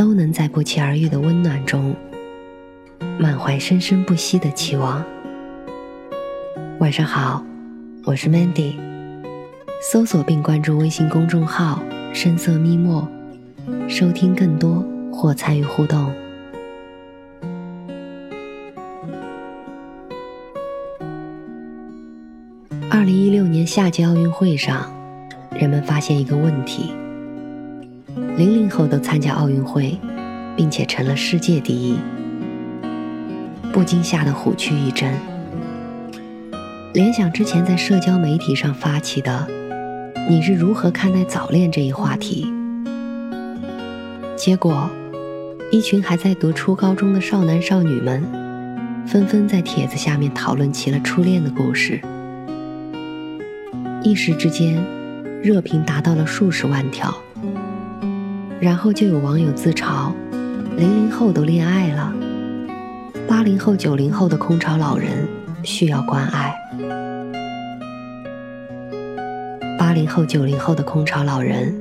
都能在不期而遇的温暖中，满怀生生不息的期望。晚上好，我是 Mandy。搜索并关注微信公众号“深色咪墨”，收听更多或参与互动。二零一六年夏季奥运会上，人们发现一个问题。零零后都参加奥运会，并且成了世界第一，不禁吓得虎躯一震。联想之前在社交媒体上发起的“你是如何看待早恋”这一话题，结果，一群还在读初高中的少男少女们，纷纷在帖子下面讨论起了初恋的故事，一时之间，热评达到了数十万条。然后就有网友自嘲：“零零后都恋爱了，八零后、九零后的空巢老人需要关爱。八零后、九零后的空巢老人，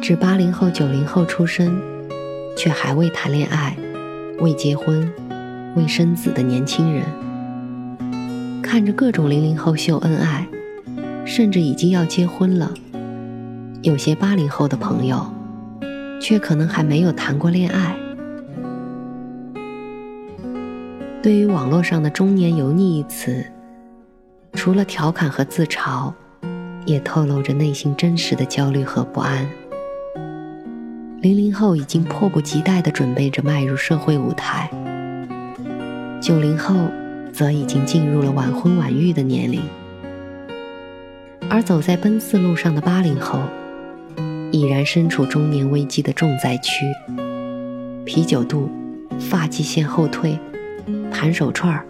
指八零后、九零后出生，却还未谈恋爱、未结婚、未生子的年轻人。看着各种零零后秀恩爱，甚至已经要结婚了。有些八零后的朋友。”却可能还没有谈过恋爱。对于网络上的“中年油腻”一词，除了调侃和自嘲，也透露着内心真实的焦虑和不安。零零后已经迫不及待地准备着迈入社会舞台，九零后则已经进入了晚婚晚育的年龄，而走在奔四路上的八零后。已然身处中年危机的重灾区，啤酒肚、发际线后退、盘手串儿、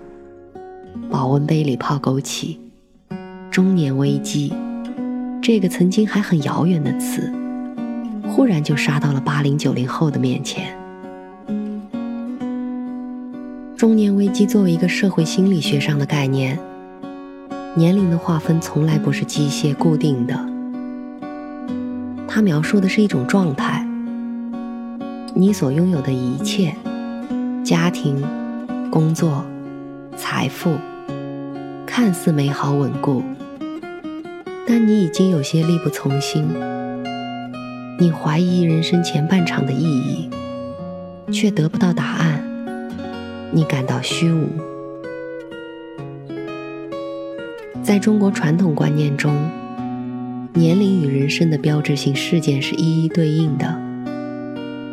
保温杯里泡枸杞，中年危机，这个曾经还很遥远的词，忽然就杀到了八零九零后的面前。中年危机作为一个社会心理学上的概念，年龄的划分从来不是机械固定的。它描述的是一种状态，你所拥有的一切，家庭、工作、财富，看似美好稳固，但你已经有些力不从心。你怀疑人生前半场的意义，却得不到答案，你感到虚无。在中国传统观念中。年龄与人生的标志性事件是一一对应的。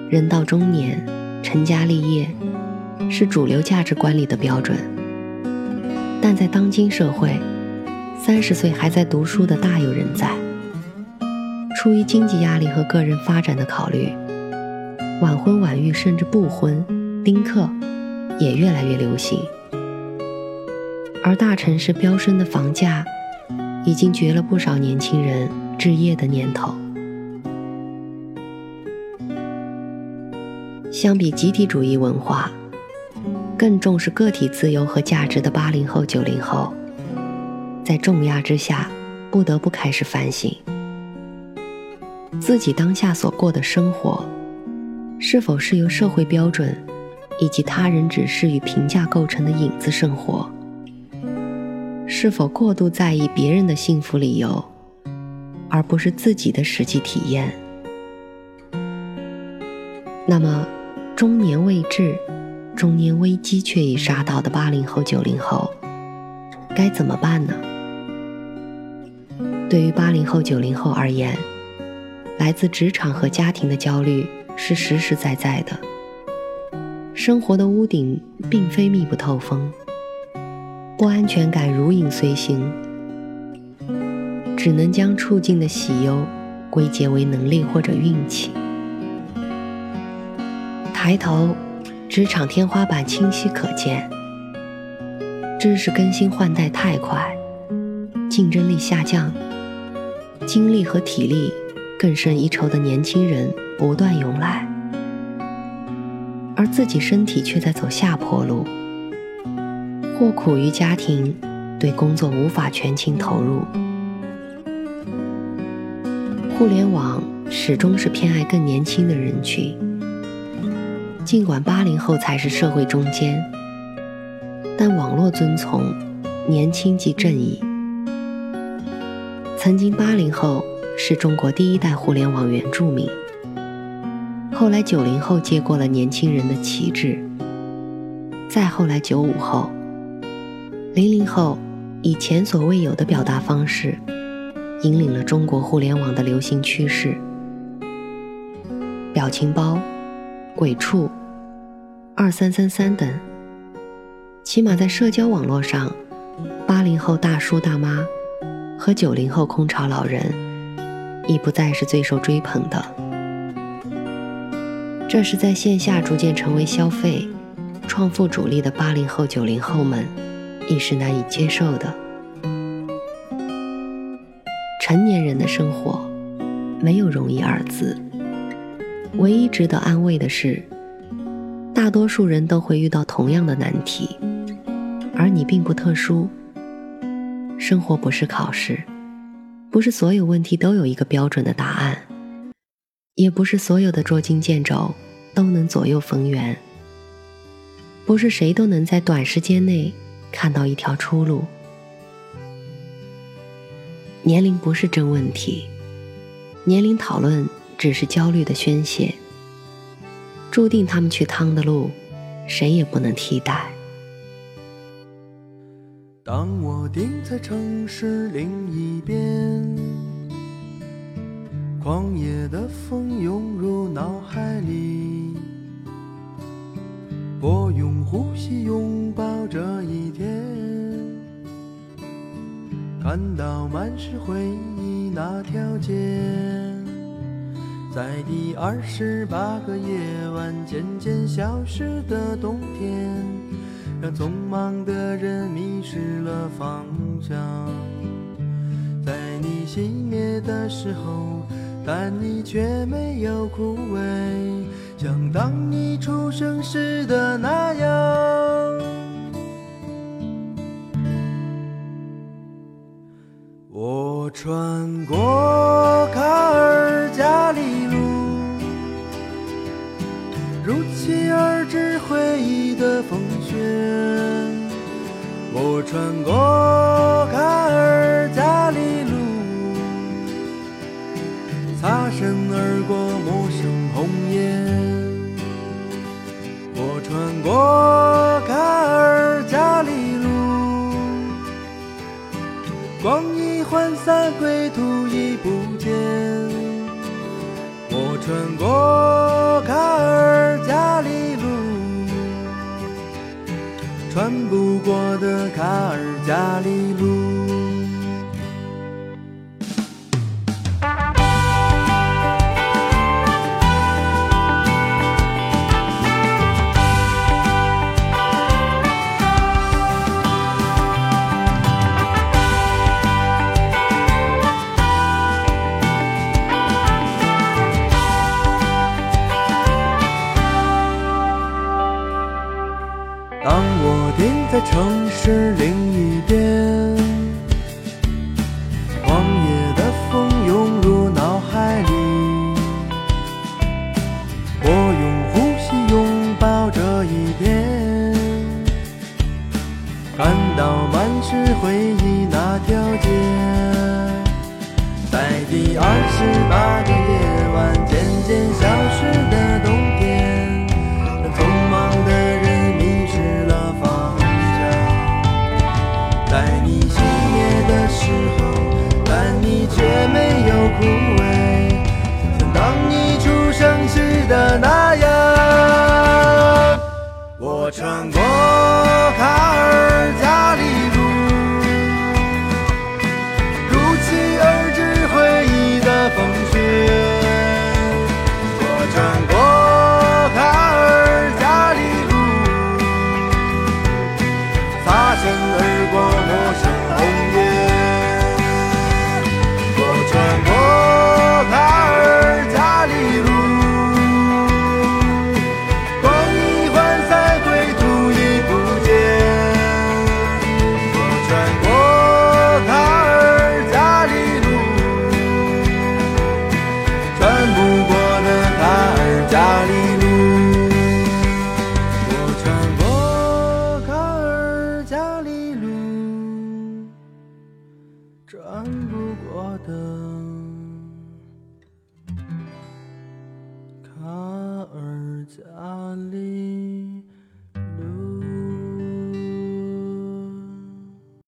人到中年，成家立业，是主流价值观里的标准。但在当今社会，三十岁还在读书的大有人在。出于经济压力和个人发展的考虑，晚婚晚育甚至不婚、丁克也越来越流行。而大城市飙升的房价。已经绝了不少年轻人置业的念头。相比集体主义文化，更重视个体自由和价值的八零后、九零后，在重压之下，不得不开始反省自己当下所过的生活，是否是由社会标准以及他人指示与评价构成的影子生活。是否过度在意别人的幸福理由，而不是自己的实际体验？那么，中年未至、中年危机却已杀到的八零后、九零后，该怎么办呢？对于八零后、九零后而言，来自职场和家庭的焦虑是实实在在的。生活的屋顶并非密不透风。不安全感如影随形，只能将处境的喜忧归结为能力或者运气。抬头，职场天花板清晰可见。知识更新换代太快，竞争力下降，精力和体力更胜一筹的年轻人不断涌来，而自己身体却在走下坡路，或苦于家庭，对工作无法全情投入。互联网始终是偏爱更年轻的人群，尽管八零后才是社会中间，但网络遵从年轻即正义。曾经八零后是中国第一代互联网原住民，后来九零后接过了年轻人的旗帜，再后来九五后、零零后以前所未有的表达方式。引领了中国互联网的流行趋势，表情包、鬼畜、二三三三等，起码在社交网络上，八零后大叔大妈和九零后空巢老人已不再是最受追捧的。这是在线下逐渐成为消费、创富主力的八零后、九零后们亦是难以接受的。成年人的生活没有容易二字，唯一值得安慰的是，大多数人都会遇到同样的难题，而你并不特殊。生活不是考试，不是所有问题都有一个标准的答案，也不是所有的捉襟见肘都能左右逢源，不是谁都能在短时间内看到一条出路。年龄不是真问题，年龄讨论只是焦虑的宣泄。注定他们去趟的路，谁也不能替代。当我定在城市另一边，狂野的风涌入脑海里，我用呼吸拥看到满是回忆那条街，在第二十八个夜晚渐渐消失的冬天，让匆忙的人迷失了方向。在你熄灭的时候，但你却没有枯萎，像当你出生时的那样。穿过卡尔加里路，如期而至回忆的风雪。我穿过卡尔加里路，擦身而过陌生涣散，归途已不见。我穿过卡尔加里路，穿不过的卡尔加里路。